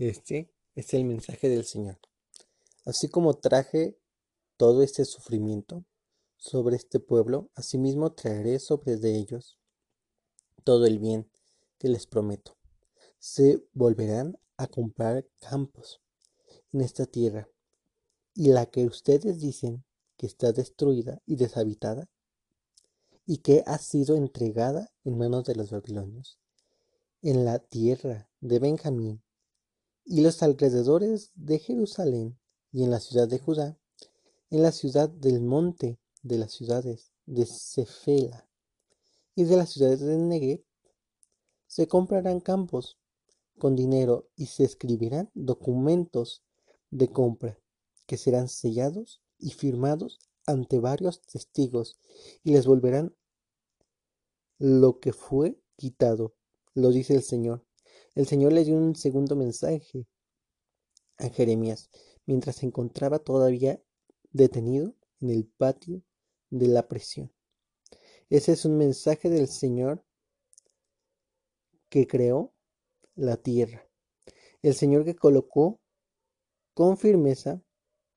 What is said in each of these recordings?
Este es el mensaje del Señor. Así como traje todo este sufrimiento sobre este pueblo, asimismo traeré sobre de ellos todo el bien que les prometo. Se volverán a comprar campos en esta tierra, y la que ustedes dicen que está destruida y deshabitada, y que ha sido entregada en manos de los babilonios, en la tierra de Benjamín y los alrededores de Jerusalén y en la ciudad de Judá, en la ciudad del monte de las ciudades de Cefela y de las ciudades de Negev, se comprarán campos con dinero y se escribirán documentos de compra que serán sellados y firmados ante varios testigos y les volverán lo que fue quitado, lo dice el Señor. El Señor le dio un segundo mensaje a Jeremías mientras se encontraba todavía detenido en el patio de la prisión. Ese es un mensaje del Señor que creó la tierra. El Señor que colocó con firmeza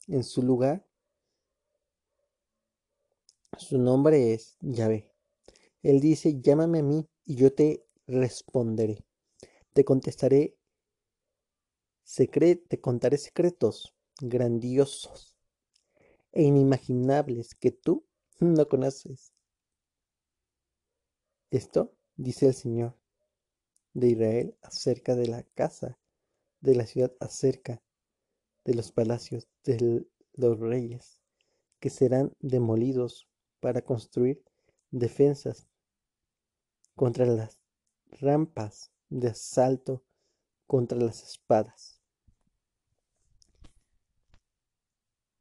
en su lugar. Su nombre es Yahvé. Él dice, llámame a mí y yo te responderé. Te contestaré, te contaré secretos grandiosos e inimaginables que tú no conoces. Esto dice el Señor de Israel acerca de la casa de la ciudad, acerca de los palacios de los reyes, que serán demolidos para construir defensas contra las rampas de asalto contra las espadas.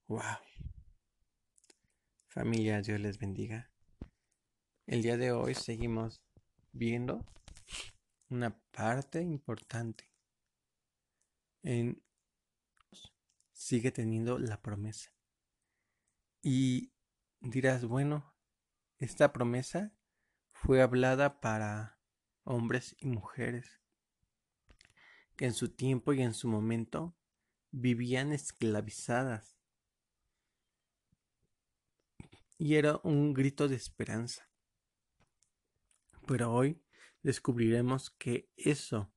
Wow. Familia, Dios les bendiga. El día de hoy seguimos viendo una parte importante en sigue teniendo la promesa. Y dirás, bueno, esta promesa fue hablada para hombres y mujeres que en su tiempo y en su momento vivían esclavizadas. Y era un grito de esperanza. Pero hoy descubriremos que eso,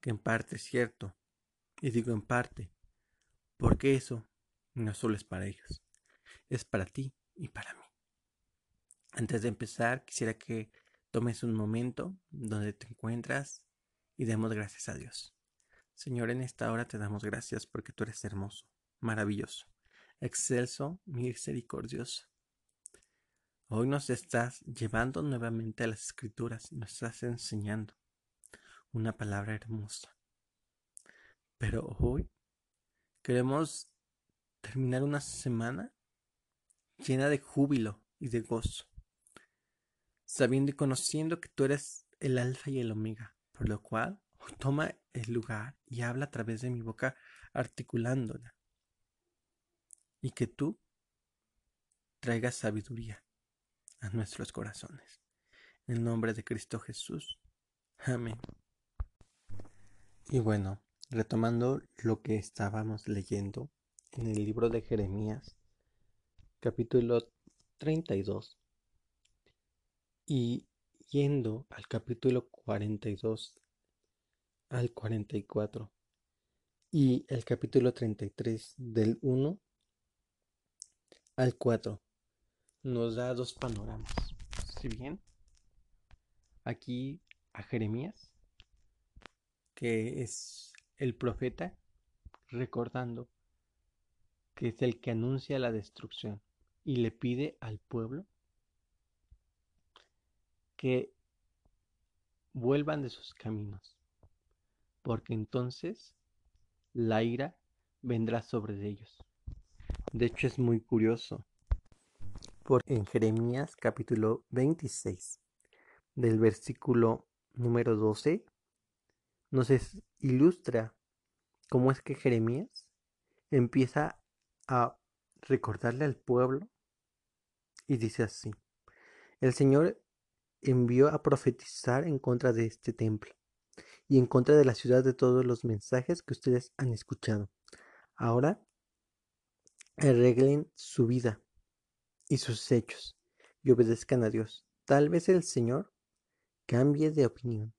que en parte es cierto, y digo en parte, porque eso no solo es para ellos, es para ti y para mí. Antes de empezar, quisiera que tomes un momento donde te encuentras y demos gracias a Dios. Señor, en esta hora te damos gracias porque tú eres hermoso, maravilloso, excelso, misericordioso. Hoy nos estás llevando nuevamente a las escrituras y nos estás enseñando una palabra hermosa. Pero hoy queremos terminar una semana llena de júbilo y de gozo, sabiendo y conociendo que tú eres el alfa y el omega, por lo cual toma el lugar y habla a través de mi boca articulándola, y que tú traigas sabiduría a nuestros corazones. En nombre de Cristo Jesús. Amén. Y bueno, retomando lo que estábamos leyendo en el libro de Jeremías, capítulo 32, y yendo al capítulo 42 al 44 y el capítulo 33 del 1 al 4 nos da dos panoramas. Si bien aquí a Jeremías, que es el profeta, recordando que es el que anuncia la destrucción y le pide al pueblo que vuelvan de sus caminos, porque entonces la ira vendrá sobre ellos. De hecho es muy curioso en Jeremías capítulo 26, del versículo número 12, nos ilustra cómo es que Jeremías empieza a recordarle al pueblo y dice así, el Señor envió a profetizar en contra de este templo y en contra de la ciudad de todos los mensajes que ustedes han escuchado. Ahora arreglen su vida y sus hechos y obedezcan a Dios. Tal vez el Señor cambie de opinión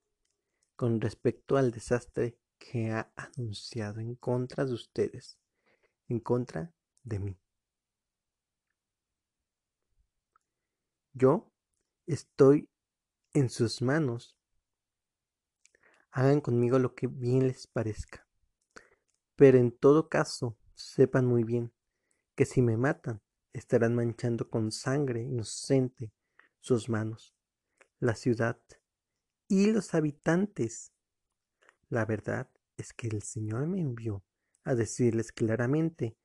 con respecto al desastre que ha anunciado en contra de ustedes, en contra de mí. Yo estoy en sus manos. Hagan conmigo lo que bien les parezca. Pero en todo caso, sepan muy bien que si me matan, estarán manchando con sangre inocente sus manos, la ciudad y los habitantes. La verdad es que el Señor me envió a decirles claramente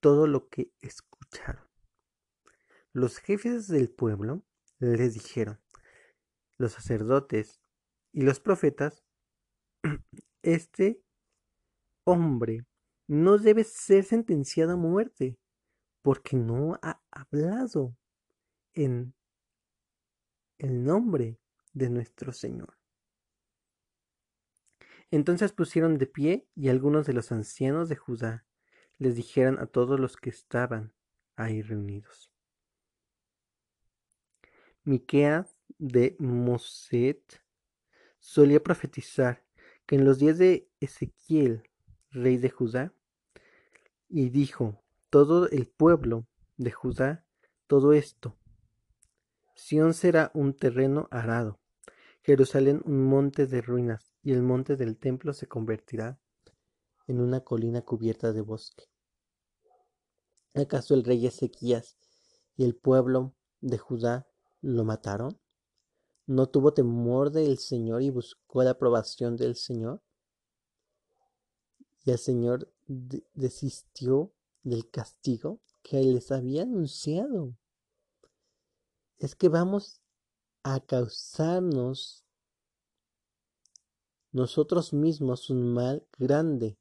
todo lo que escucharon. Los jefes del pueblo les dijeron, los sacerdotes y los profetas, este hombre no debe ser sentenciado a muerte porque no ha hablado en el nombre de nuestro Señor. Entonces pusieron de pie y algunos de los ancianos de Judá les dijeron a todos los que estaban ahí reunidos. Miqueas de Moset solía profetizar que en los días de Ezequiel, rey de Judá, y dijo, todo el pueblo de Judá, todo esto. Sión será un terreno arado, Jerusalén un monte de ruinas, y el monte del templo se convertirá en una colina cubierta de bosque. ¿Acaso el rey Ezequías y el pueblo de Judá lo mataron? ¿No tuvo temor del Señor y buscó la aprobación del Señor? Y el Señor desistió del castigo que les había anunciado. Es que vamos a causarnos nosotros mismos un mal grande.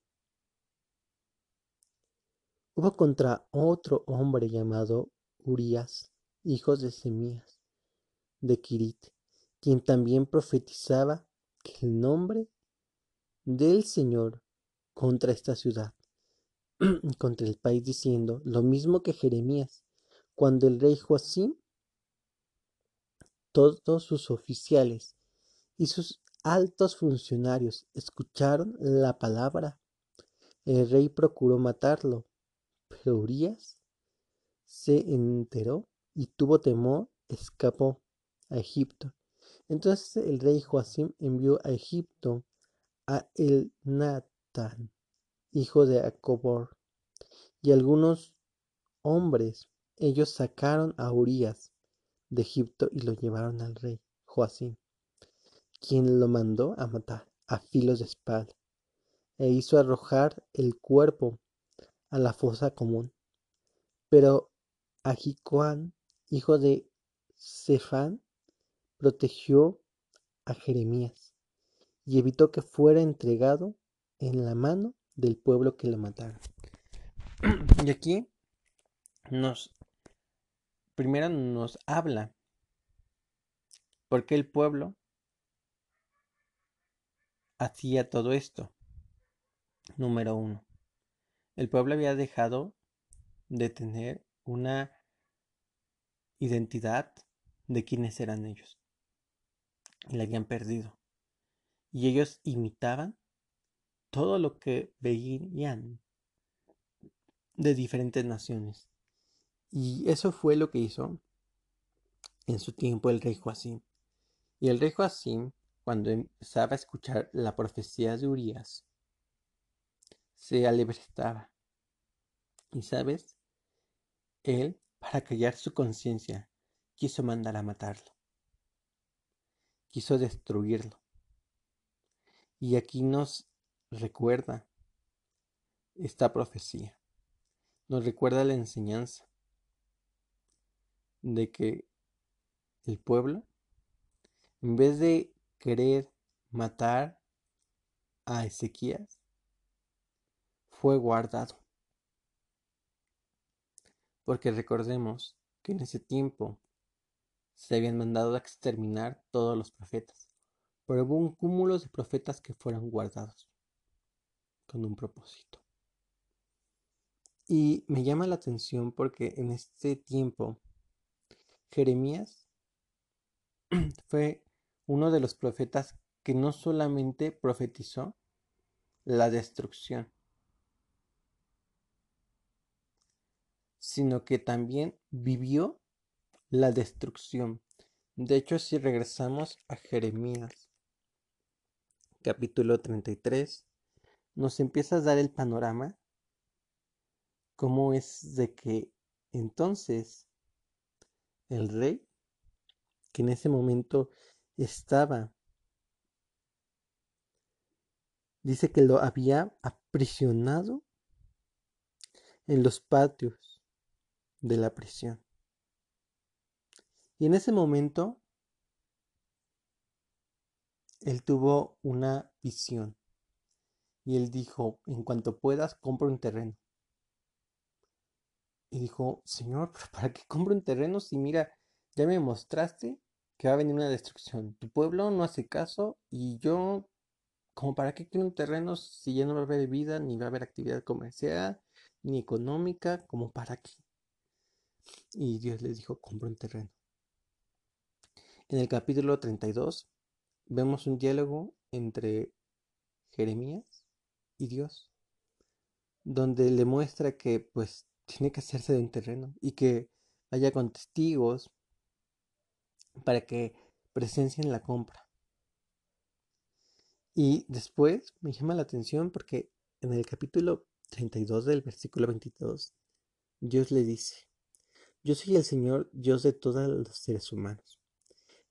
Hubo contra otro hombre llamado Urias, hijo de Semías, de Kirit, quien también profetizaba que el nombre del Señor contra esta ciudad contra el país diciendo lo mismo que Jeremías, cuando el rey Joacim, todos sus oficiales y sus altos funcionarios escucharon la palabra. El rey procuró matarlo, pero Urias se enteró y tuvo temor, escapó a Egipto. Entonces el rey Joacim envió a Egipto a El Natán, hijo de Acobor, y algunos hombres. Ellos sacaron a Urías de Egipto y lo llevaron al rey Joacim, quien lo mandó a matar a filos de espada, e hizo arrojar el cuerpo a la fosa común. Pero Ajicoán, hijo de Cefán, protegió a Jeremías y evitó que fuera entregado en la mano del pueblo que lo mataron. Y aquí nos, primero nos habla por qué el pueblo hacía todo esto. Número uno, el pueblo había dejado de tener una identidad de quiénes eran ellos. La habían perdido. Y ellos imitaban todo lo que veían de diferentes naciones. Y eso fue lo que hizo en su tiempo el rey Joacim. Y el rey Joacim, cuando empezaba a escuchar la profecía de Urias, se alebrestaba. Y sabes, él, para callar su conciencia, quiso mandar a matarlo. Quiso destruirlo. Y aquí nos recuerda esta profecía. Nos recuerda la enseñanza de que el pueblo, en vez de querer matar a Ezequías, fue guardado. Porque recordemos que en ese tiempo se habían mandado a exterminar todos los profetas, pero hubo un cúmulo de profetas que fueron guardados con un propósito. Y me llama la atención porque en este tiempo Jeremías fue uno de los profetas que no solamente profetizó la destrucción, sino que también vivió la destrucción. De hecho, si regresamos a Jeremías, capítulo 33, nos empieza a dar el panorama, cómo es de que entonces el rey, que en ese momento estaba, dice que lo había aprisionado en los patios de la prisión. Y en ese momento, él tuvo una visión. Y él dijo, en cuanto puedas, compra un terreno. Y dijo, Señor, ¿para qué compro un terreno si mira, ya me mostraste que va a venir una destrucción? Tu pueblo no hace caso y yo, como para qué quiero un terreno si ya no va a haber vida, ni va a haber actividad comercial, ni económica, como para qué? Y Dios les dijo, compra un terreno. En el capítulo 32 vemos un diálogo entre Jeremías y Dios, donde le muestra que pues tiene que hacerse de un terreno y que vaya con testigos para que presencien la compra. Y después me llama la atención porque en el capítulo 32 del versículo 22, Dios le dice, yo soy el Señor Dios de todos los seres humanos.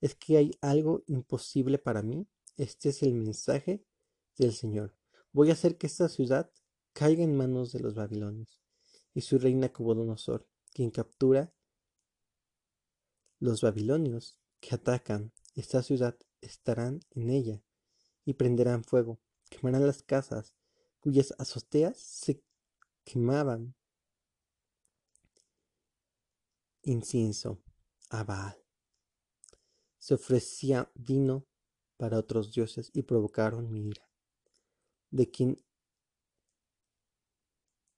¿Es que hay algo imposible para mí? Este es el mensaje del Señor. Voy a hacer que esta ciudad caiga en manos de los babilonios y su reina Cobodonosor, quien captura los babilonios que atacan esta ciudad estarán en ella y prenderán fuego, quemarán las casas cuyas azoteas se quemaban incienso a Baal se ofrecía vino para otros dioses y provocaron mi ira, de quien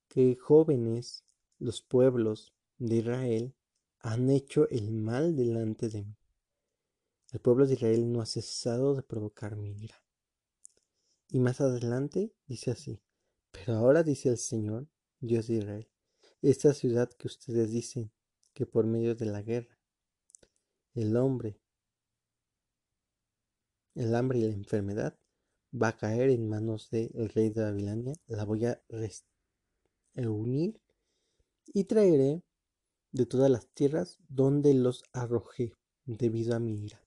que jóvenes los pueblos de Israel han hecho el mal delante de mí. El pueblo de Israel no ha cesado de provocar mi ira. Y más adelante dice así, pero ahora dice el Señor, Dios de Israel, esta ciudad que ustedes dicen que por medio de la guerra, el hombre el hambre y la enfermedad va a caer en manos del rey de Babilonia, la voy a reunir y traeré de todas las tierras donde los arrojé debido a mi ira.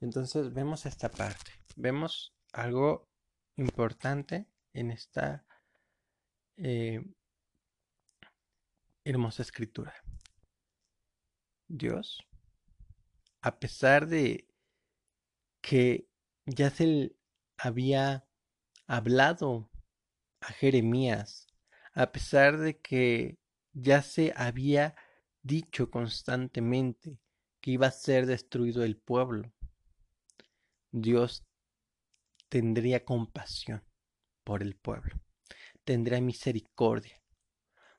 Entonces vemos esta parte, vemos algo importante en esta eh, hermosa escritura. Dios, a pesar de que ya se había hablado a Jeremías, a pesar de que ya se había dicho constantemente que iba a ser destruido el pueblo, Dios tendría compasión por el pueblo, tendría misericordia,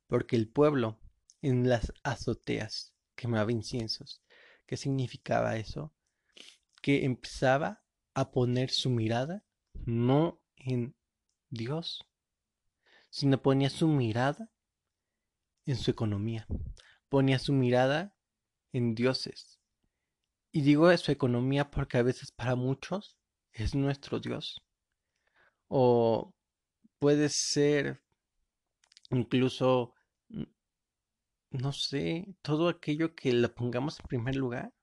porque el pueblo en las azoteas quemaba inciensos. ¿Qué significaba eso? Que empezaba a poner su mirada no en Dios, sino ponía su mirada en su economía, ponía su mirada en dioses. Y digo su economía porque a veces para muchos es nuestro Dios. O puede ser incluso, no sé, todo aquello que lo pongamos en primer lugar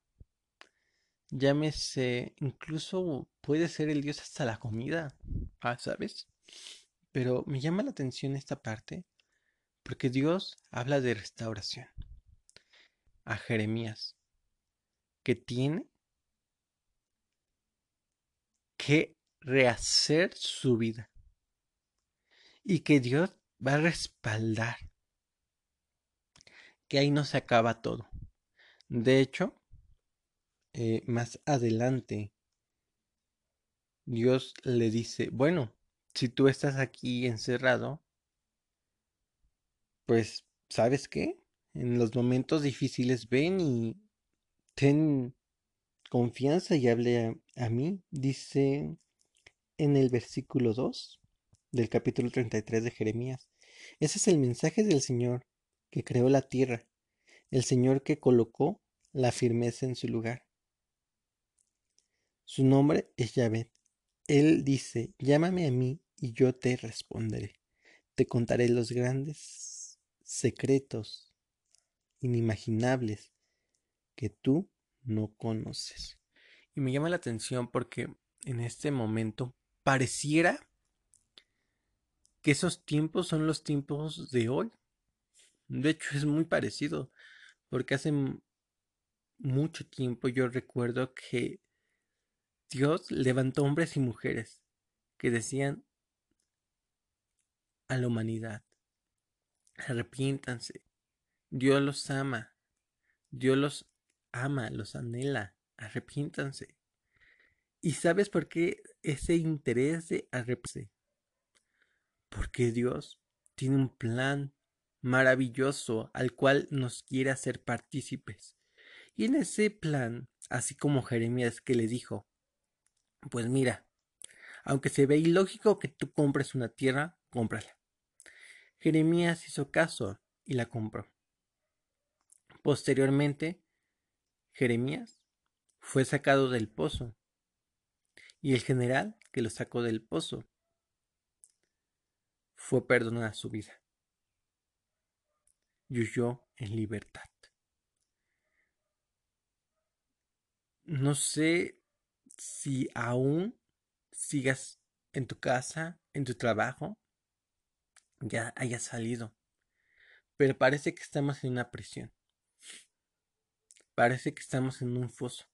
Llámese, incluso puede ser el dios hasta la comida, ah, ¿sabes? Pero me llama la atención esta parte porque Dios habla de restauración a Jeremías, que tiene que rehacer su vida y que Dios va a respaldar, que ahí no se acaba todo. De hecho, eh, más adelante Dios le dice, bueno, si tú estás aquí encerrado, pues, ¿sabes qué? En los momentos difíciles ven y ten confianza y hable a, a mí, dice en el versículo 2 del capítulo 33 de Jeremías. Ese es el mensaje del Señor que creó la tierra, el Señor que colocó la firmeza en su lugar. Su nombre es Yahvé. Él dice, llámame a mí y yo te responderé. Te contaré los grandes secretos inimaginables que tú no conoces. Y me llama la atención porque en este momento pareciera que esos tiempos son los tiempos de hoy. De hecho, es muy parecido, porque hace mucho tiempo yo recuerdo que Dios levantó hombres y mujeres que decían a la humanidad, arrepiéntanse, Dios los ama, Dios los ama, los anhela, arrepiéntanse. ¿Y sabes por qué ese interés de arrepentirse? Porque Dios tiene un plan maravilloso al cual nos quiere hacer partícipes. Y en ese plan, así como Jeremías que le dijo, pues mira, aunque se ve ilógico que tú compres una tierra, cómprala. Jeremías hizo caso y la compró. Posteriormente, Jeremías fue sacado del pozo y el general que lo sacó del pozo fue perdonada su vida y huyó en libertad. No sé si aún sigas en tu casa, en tu trabajo, ya hayas salido, pero parece que estamos en una prisión. Parece que estamos en un foso,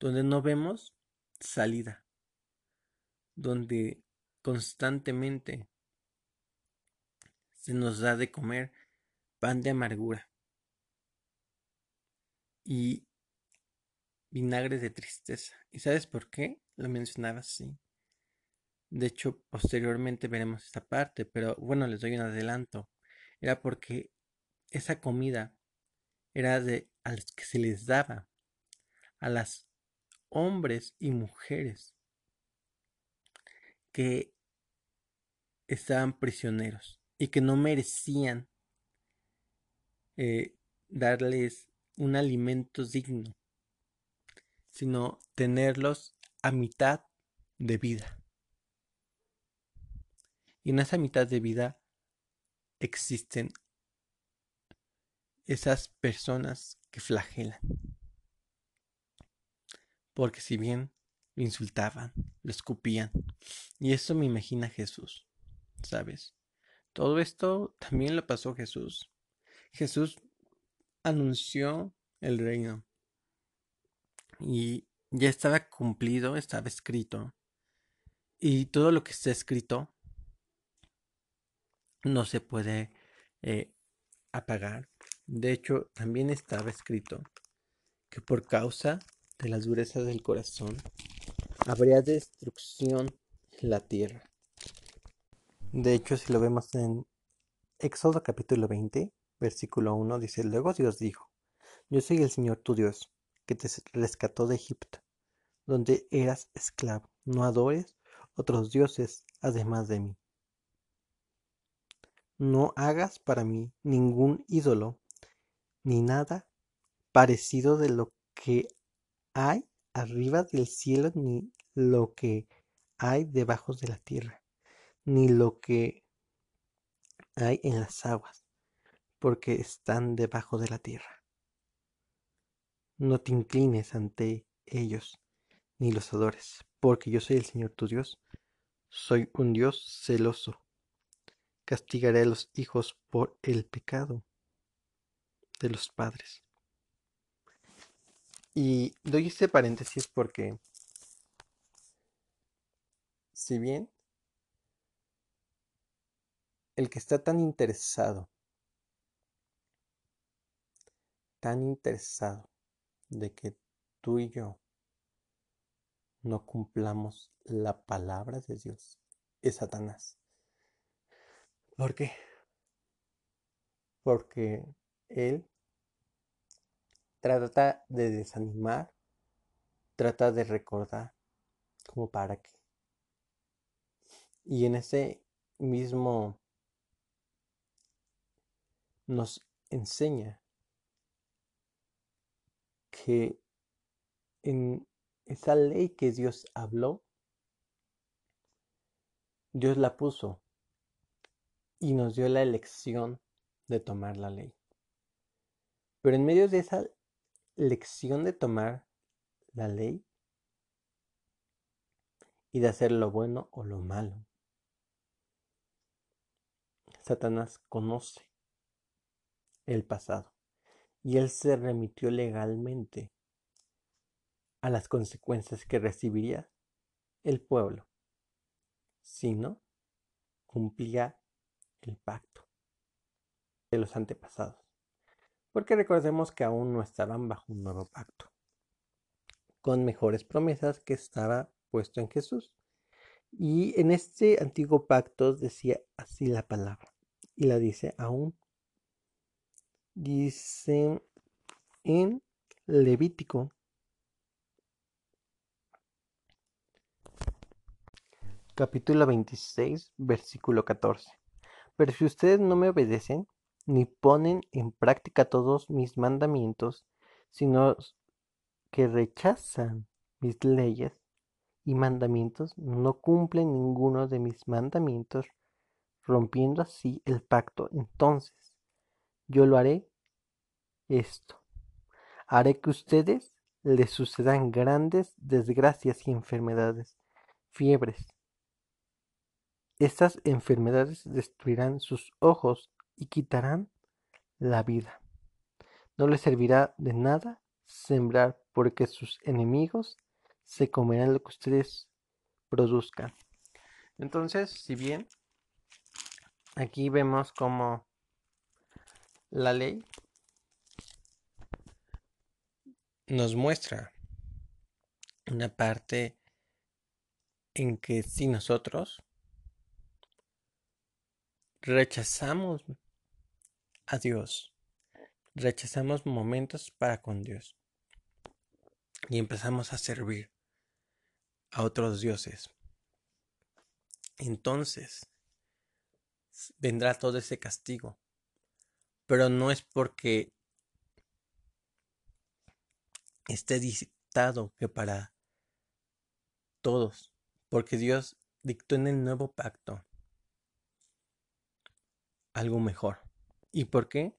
donde no vemos salida, donde constantemente se nos da de comer pan de amargura y vinagre de tristeza. ¿Y sabes por qué? Lo mencionaba así. De hecho, posteriormente veremos esta parte, pero bueno, les doy un adelanto. Era porque esa comida era de a los que se les daba a las hombres y mujeres que estaban prisioneros y que no merecían eh, darles un alimento digno, sino tenerlos a mitad de vida. Y en esa mitad de vida existen esas personas que flagelan. Porque si bien lo insultaban, lo escupían, y eso me imagina Jesús, ¿sabes? Todo esto también lo pasó Jesús. Jesús anunció el reino y ya estaba cumplido, estaba escrito. Y todo lo que está escrito no se puede eh, apagar. De hecho, también estaba escrito que por causa de las durezas del corazón habría destrucción en la tierra. De hecho, si lo vemos en Éxodo capítulo 20, versículo 1, dice, luego Dios dijo, yo soy el Señor tu Dios, que te rescató de Egipto, donde eras esclavo. No adores otros dioses además de mí. No hagas para mí ningún ídolo, ni nada parecido de lo que hay arriba del cielo, ni lo que hay debajo de la tierra, ni lo que hay en las aguas, porque están debajo de la tierra. No te inclines ante ellos, ni los adores, porque yo soy el Señor tu Dios, soy un Dios celoso castigaré a los hijos por el pecado de los padres. Y doy este paréntesis porque, si bien el que está tan interesado, tan interesado de que tú y yo no cumplamos la palabra de Dios es Satanás. ¿Por qué? Porque él trata de desanimar, trata de recordar, como para qué. Y en ese mismo nos enseña que en esa ley que Dios habló, Dios la puso y nos dio la elección de tomar la ley. Pero en medio de esa lección de tomar la ley y de hacer lo bueno o lo malo, Satanás conoce el pasado y él se remitió legalmente a las consecuencias que recibiría el pueblo si no cumplía el pacto de los antepasados. Porque recordemos que aún no estaban bajo un nuevo pacto, con mejores promesas que estaba puesto en Jesús. Y en este antiguo pacto decía así la palabra, y la dice aún. Dice en Levítico capítulo 26, versículo 14. Pero si ustedes no me obedecen, ni ponen en práctica todos mis mandamientos, sino que rechazan mis leyes y mandamientos, no cumplen ninguno de mis mandamientos, rompiendo así el pacto, entonces yo lo haré esto. Haré que ustedes les sucedan grandes desgracias y enfermedades, fiebres, estas enfermedades destruirán sus ojos y quitarán la vida. No les servirá de nada sembrar porque sus enemigos se comerán lo que ustedes produzcan. Entonces, si bien aquí vemos como la ley nos muestra una parte en que si nosotros rechazamos a Dios, rechazamos momentos para con Dios y empezamos a servir a otros dioses. Entonces vendrá todo ese castigo, pero no es porque esté dictado que para todos, porque Dios dictó en el nuevo pacto algo mejor. ¿Y por qué?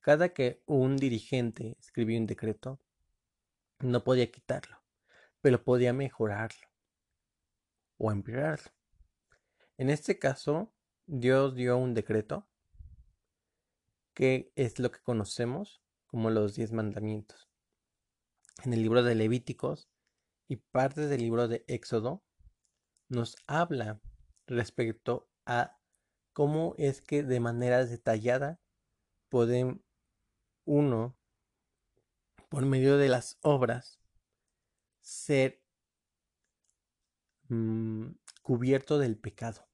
Cada que un dirigente escribió un decreto, no podía quitarlo, pero podía mejorarlo o empeorarlo. En este caso, Dios dio un decreto que es lo que conocemos como los diez mandamientos. En el libro de Levíticos y parte del libro de Éxodo nos habla respecto a cómo es que de manera detallada puede uno, por medio de las obras, ser mm, cubierto del pecado.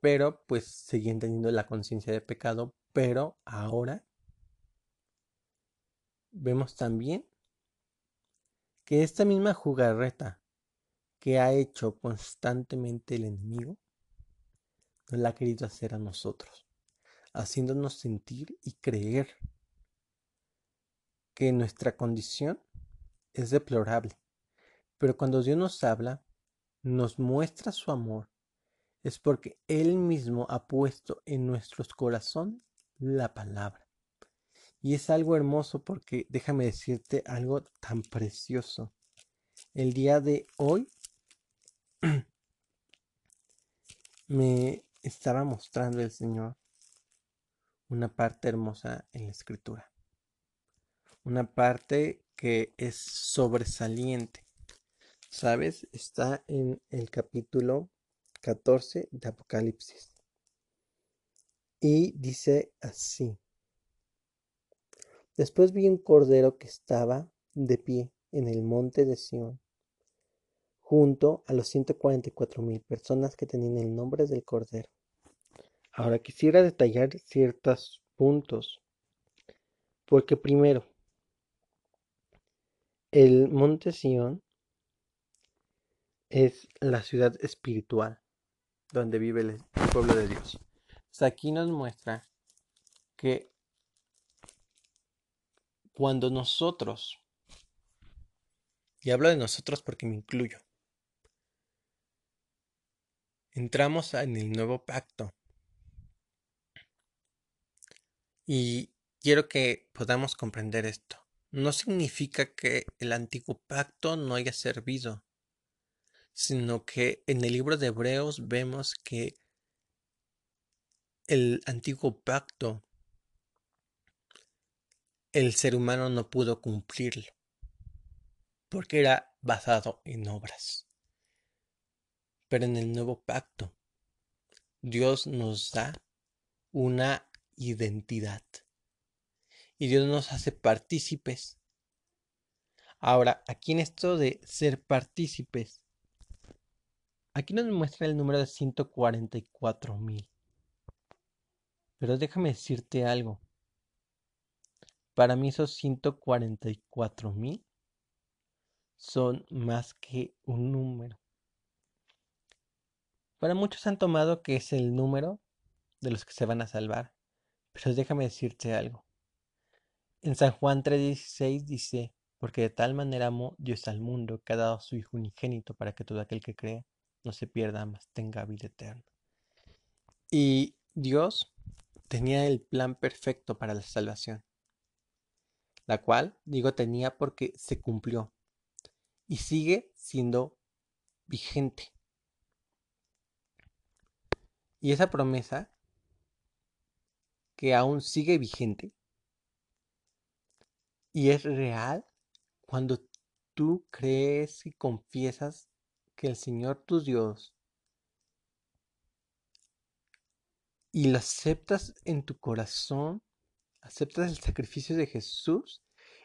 Pero pues siguen teniendo la conciencia de pecado, pero ahora vemos también que esta misma jugarreta que ha hecho constantemente el enemigo nos la ha querido hacer a nosotros, haciéndonos sentir y creer que nuestra condición es deplorable. Pero cuando Dios nos habla, nos muestra su amor, es porque Él mismo ha puesto en nuestros corazones la palabra. Y es algo hermoso porque déjame decirte algo tan precioso. El día de hoy me estaba mostrando el Señor una parte hermosa en la escritura. Una parte que es sobresaliente. ¿Sabes? Está en el capítulo 14 de Apocalipsis. Y dice así. Después vi un cordero que estaba de pie en el monte de Sión, junto a los 144 mil personas que tenían el nombre del Cordero. Ahora quisiera detallar ciertos puntos, porque primero, el monte Sión es la ciudad espiritual donde vive el pueblo de Dios. aquí nos muestra que cuando nosotros, y hablo de nosotros porque me incluyo, entramos en el nuevo pacto, y quiero que podamos comprender esto. No significa que el antiguo pacto no haya servido, sino que en el libro de Hebreos vemos que el antiguo pacto el ser humano no pudo cumplirlo, porque era basado en obras. Pero en el nuevo pacto, Dios nos da una identidad. Y Dios nos hace partícipes. Ahora, aquí en esto de ser partícipes, aquí nos muestra el número de 144 mil. Pero déjame decirte algo. Para mí esos 144 mil son más que un número. Para muchos han tomado que es el número de los que se van a salvar. Pero déjame decirte algo. En San Juan 3:16 dice, porque de tal manera amó Dios al mundo que ha dado a su Hijo unigénito para que todo aquel que cree no se pierda, mas tenga vida eterna. Y Dios tenía el plan perfecto para la salvación la cual digo tenía porque se cumplió y sigue siendo vigente. Y esa promesa que aún sigue vigente y es real cuando tú crees y confiesas que el Señor tu Dios y lo aceptas en tu corazón aceptas el sacrificio de Jesús,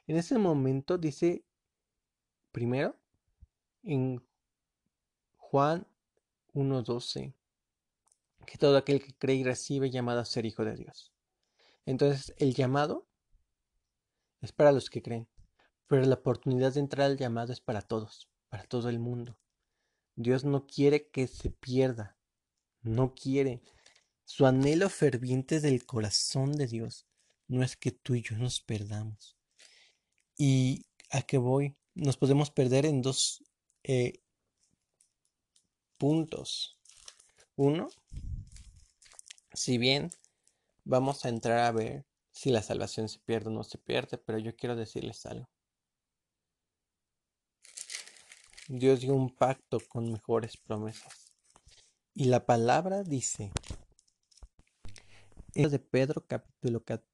en ese momento dice primero en Juan 1.12 que todo aquel que cree y recibe llamado a ser hijo de Dios. Entonces el llamado es para los que creen, pero la oportunidad de entrar al llamado es para todos, para todo el mundo. Dios no quiere que se pierda, no quiere. Su anhelo ferviente del corazón de Dios no es que tú y yo nos perdamos. ¿Y a qué voy? Nos podemos perder en dos eh, puntos. Uno, si bien vamos a entrar a ver si la salvación se pierde o no se pierde, pero yo quiero decirles algo. Dios dio un pacto con mejores promesas. Y la palabra dice, en de Pedro capítulo 14,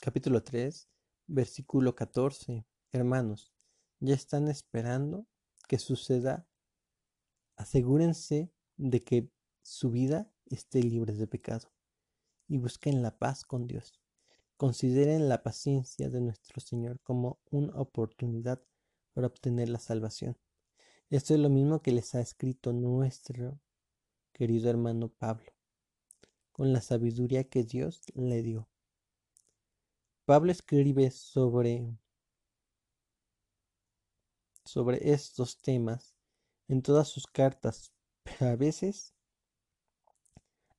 capítulo 3, versículo 14. Hermanos, ya están esperando que suceda. Asegúrense de que su vida esté libre de pecado y busquen la paz con Dios. Consideren la paciencia de nuestro Señor como una oportunidad para obtener la salvación. Esto es lo mismo que les ha escrito nuestro querido hermano Pablo, con la sabiduría que Dios le dio. Pablo escribe sobre, sobre estos temas en todas sus cartas, pero a veces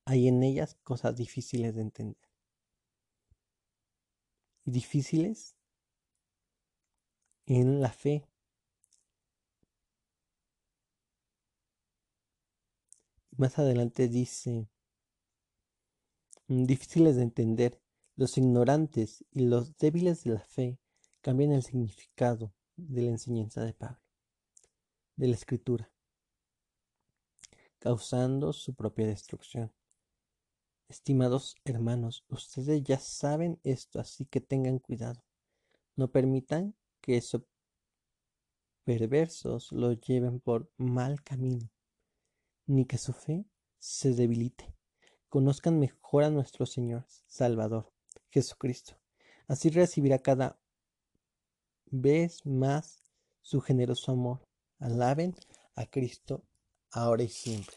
hay en ellas cosas difíciles de entender. Y difíciles en la fe. Más adelante dice, difíciles de entender los ignorantes y los débiles de la fe cambian el significado de la enseñanza de Pablo, de la escritura, causando su propia destrucción. Estimados hermanos, ustedes ya saben esto, así que tengan cuidado. No permitan que esos perversos lo lleven por mal camino, ni que su fe se debilite. Conozcan mejor a nuestro Señor Salvador, Jesucristo. Así recibirá cada vez más su generoso amor. Alaben a Cristo ahora y siempre.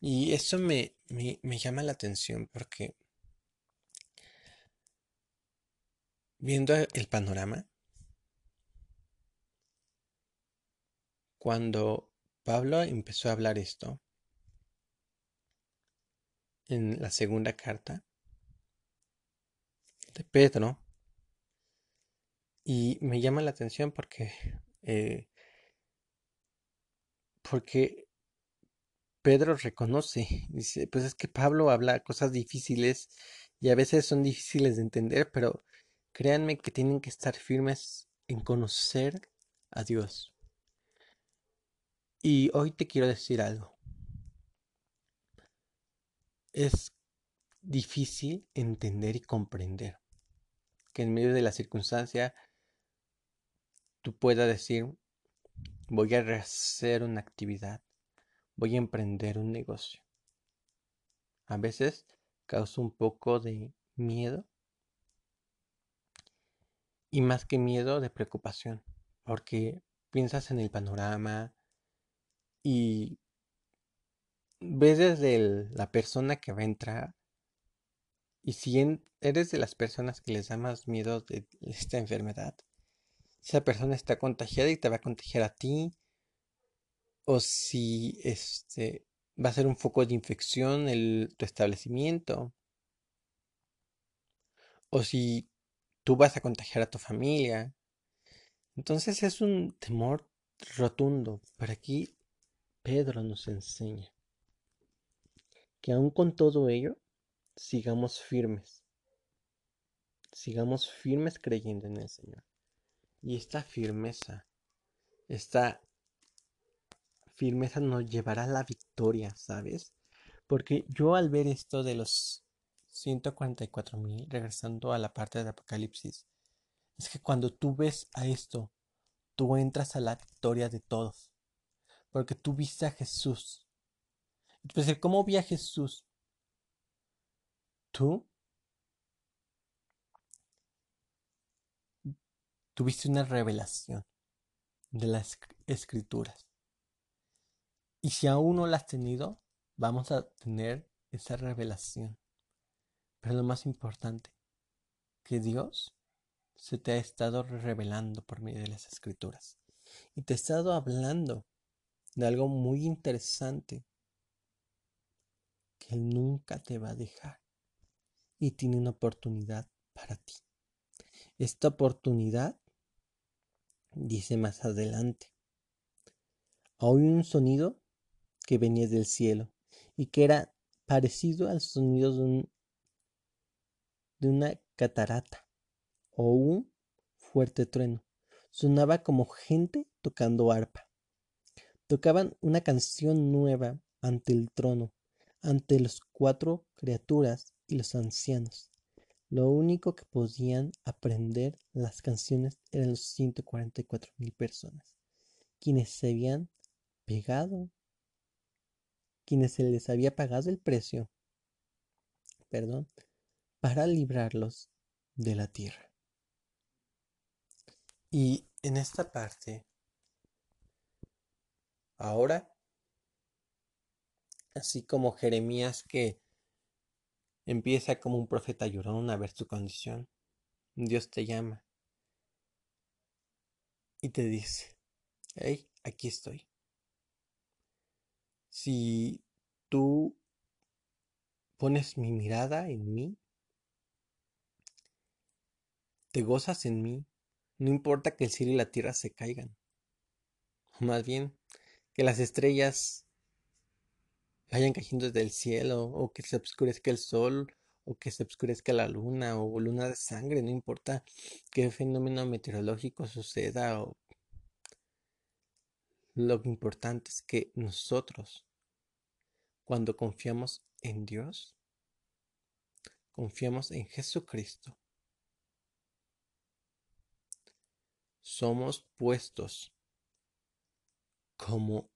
Y eso me, me, me llama la atención porque viendo el panorama, cuando Pablo empezó a hablar esto, en la segunda carta de Pedro, y me llama la atención porque, eh, porque Pedro reconoce, dice, pues es que Pablo habla cosas difíciles y a veces son difíciles de entender, pero créanme que tienen que estar firmes en conocer a Dios. Y hoy te quiero decir algo. Es difícil entender y comprender que en medio de la circunstancia tú puedas decir, voy a hacer una actividad, voy a emprender un negocio. A veces causa un poco de miedo y más que miedo de preocupación, porque piensas en el panorama y ves desde la persona que va a entrar y si eres de las personas que les da más miedo de esta enfermedad, esa persona está contagiada y te va a contagiar a ti. O si este va a ser un foco de infección el, tu establecimiento. O si tú vas a contagiar a tu familia. Entonces es un temor rotundo. Pero aquí Pedro nos enseña que aún con todo ello, sigamos firmes. Sigamos firmes creyendo en el Señor. Y esta firmeza, esta firmeza nos llevará a la victoria, ¿sabes? Porque yo al ver esto de los 144 mil, regresando a la parte de Apocalipsis, es que cuando tú ves a esto, tú entras a la victoria de todos. Porque tú viste a Jesús. Entonces, ¿cómo vi a Jesús? Tú tuviste una revelación de las escrituras. Y si aún no la has tenido, vamos a tener esa revelación. Pero lo más importante, que Dios se te ha estado revelando por medio de las escrituras. Y te ha estado hablando de algo muy interesante, que Él nunca te va a dejar. Y tiene una oportunidad para ti. Esta oportunidad dice más adelante. Oí un sonido que venía del cielo y que era parecido al sonido de, un, de una catarata o un fuerte trueno. Sonaba como gente tocando arpa. Tocaban una canción nueva ante el trono, ante las cuatro criaturas y los ancianos. Lo único que podían aprender las canciones eran los 144 mil personas, quienes se habían pegado, quienes se les había pagado el precio, perdón, para librarlos de la tierra. Y en esta parte, ahora, así como Jeremías que Empieza como un profeta llorón a ver su condición. Dios te llama y te dice, hey, aquí estoy. Si tú pones mi mirada en mí, te gozas en mí, no importa que el cielo y la tierra se caigan. Más bien, que las estrellas vayan cayendo desde el cielo, o que se oscurezca el sol, o que se oscurezca la luna, o luna de sangre, no importa qué fenómeno meteorológico suceda, o lo importante es que nosotros, cuando confiamos en Dios, confiamos en Jesucristo, somos puestos como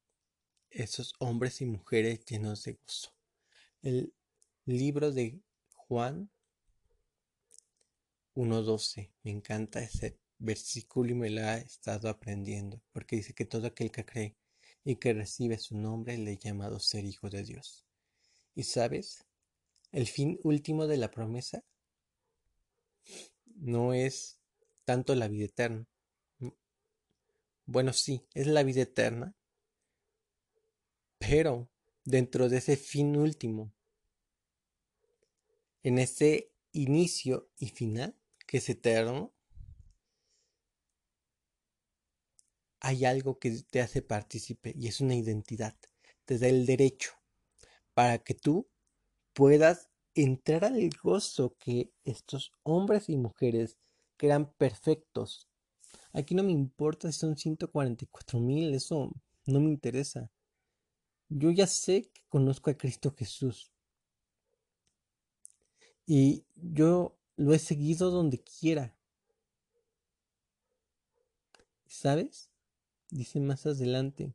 esos hombres y mujeres llenos de gozo. El libro de Juan 1.12, me encanta ese versículo y me lo ha estado aprendiendo, porque dice que todo aquel que cree y que recibe su nombre le he llamado ser hijo de Dios. ¿Y sabes? El fin último de la promesa no es tanto la vida eterna. Bueno, sí, es la vida eterna, pero dentro de ese fin último, en ese inicio y final, que es eterno, hay algo que te hace partícipe y es una identidad. Te da el derecho para que tú puedas entrar al gozo que estos hombres y mujeres que eran perfectos. Aquí no me importa si son 144 mil, eso no me interesa. Yo ya sé que conozco a Cristo Jesús. Y yo lo he seguido donde quiera. ¿Sabes? Dice más adelante.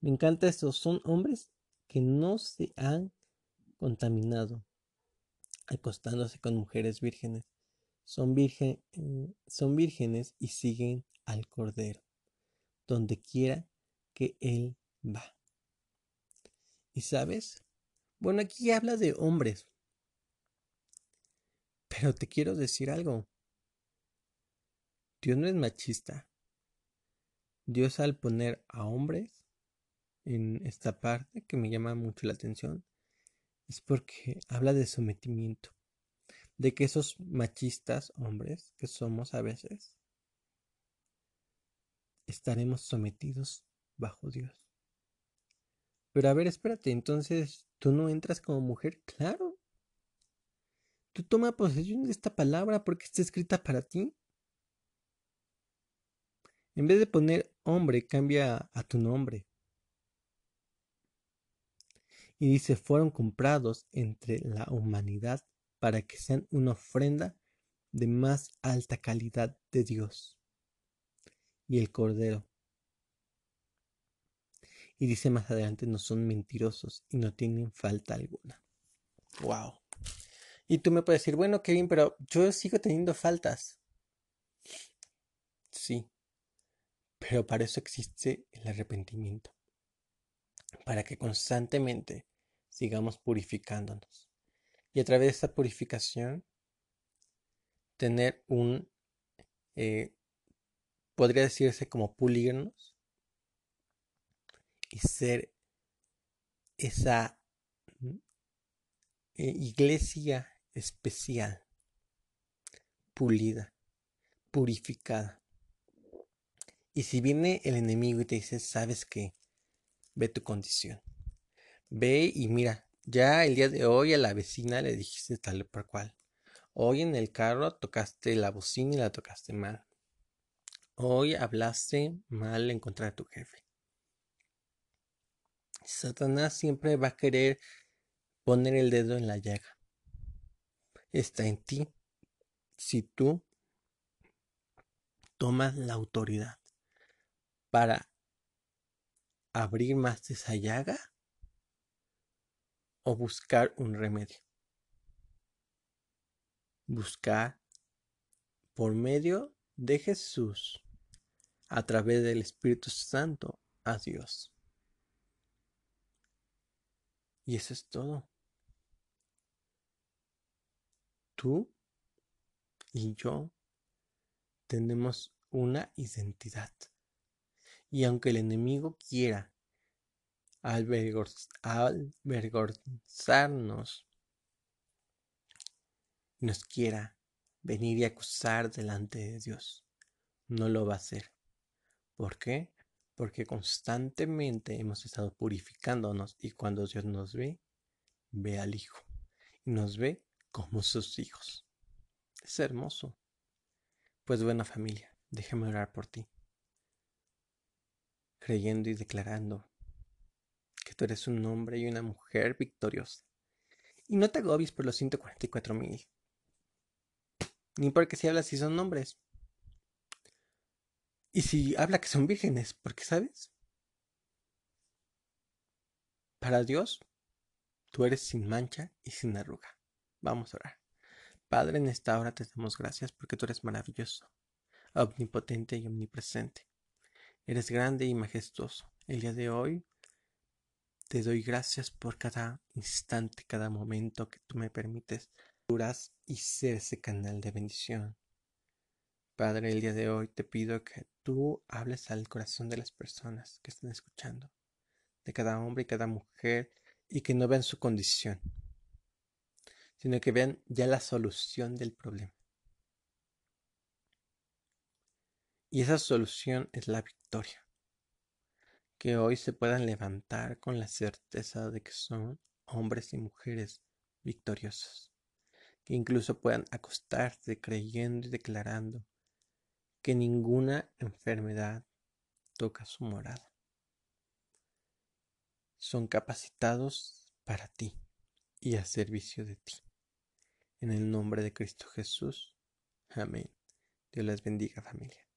Me encanta esto. Son hombres que no se han contaminado acostándose con mujeres vírgenes. Son, virgen, eh, son vírgenes y siguen al Cordero, donde quiera que Él va. ¿Y sabes? Bueno, aquí habla de hombres. Pero te quiero decir algo. Dios no es machista. Dios al poner a hombres en esta parte que me llama mucho la atención, es porque habla de sometimiento, de que esos machistas hombres que somos a veces, estaremos sometidos bajo Dios. Pero a ver, espérate, entonces, ¿tú no entras como mujer? Claro. Tú toma posesión de esta palabra porque está escrita para ti. En vez de poner hombre, cambia a tu nombre. Y dice, fueron comprados entre la humanidad para que sean una ofrenda de más alta calidad de Dios. Y el Cordero. Y dice más adelante, no son mentirosos y no tienen falta alguna. Wow. Y tú me puedes decir, bueno, Kevin, pero yo sigo teniendo faltas. Sí. Pero para eso existe el arrepentimiento. Para que constantemente sigamos purificándonos. Y a través de esta purificación, tener un, eh, podría decirse como pulirnos y ser esa eh, iglesia especial, pulida, purificada. Y si viene el enemigo y te dice, sabes que, ve tu condición. Ve y mira, ya el día de hoy a la vecina le dijiste tal por cual. Hoy en el carro tocaste la bocina y la tocaste mal. Hoy hablaste mal en contra de tu jefe. Satanás siempre va a querer poner el dedo en la llaga. Está en ti si tú tomas la autoridad para abrir más esa llaga o buscar un remedio. Buscar por medio de Jesús, a través del Espíritu Santo, a Dios. Y eso es todo. Tú y yo tenemos una identidad. Y aunque el enemigo quiera albergozarnos, nos quiera venir y acusar delante de Dios. No lo va a hacer. ¿Por qué? Porque constantemente hemos estado purificándonos y cuando Dios nos ve, ve al Hijo y nos ve como sus hijos. Es hermoso. Pues buena familia, déjame orar por ti, creyendo y declarando tú eres un hombre y una mujer victoriosa. Y no te agobies por los 144 mil. Ni porque si hablas si son hombres. Y si habla que son vírgenes, porque sabes, para Dios, tú eres sin mancha y sin arruga. Vamos a orar. Padre, en esta hora te damos gracias porque tú eres maravilloso. omnipotente y omnipresente. Eres grande y majestuoso. El día de hoy te doy gracias por cada instante, cada momento que tú me permites y ser ese canal de bendición. Padre, el día de hoy te pido que tú hables al corazón de las personas que están escuchando, de cada hombre y cada mujer, y que no vean su condición, sino que vean ya la solución del problema. Y esa solución es la victoria. Que hoy se puedan levantar con la certeza de que son hombres y mujeres victoriosos. Que incluso puedan acostarse creyendo y declarando que ninguna enfermedad toca su morada. Son capacitados para ti y a servicio de ti. En el nombre de Cristo Jesús. Amén. Dios les bendiga familia.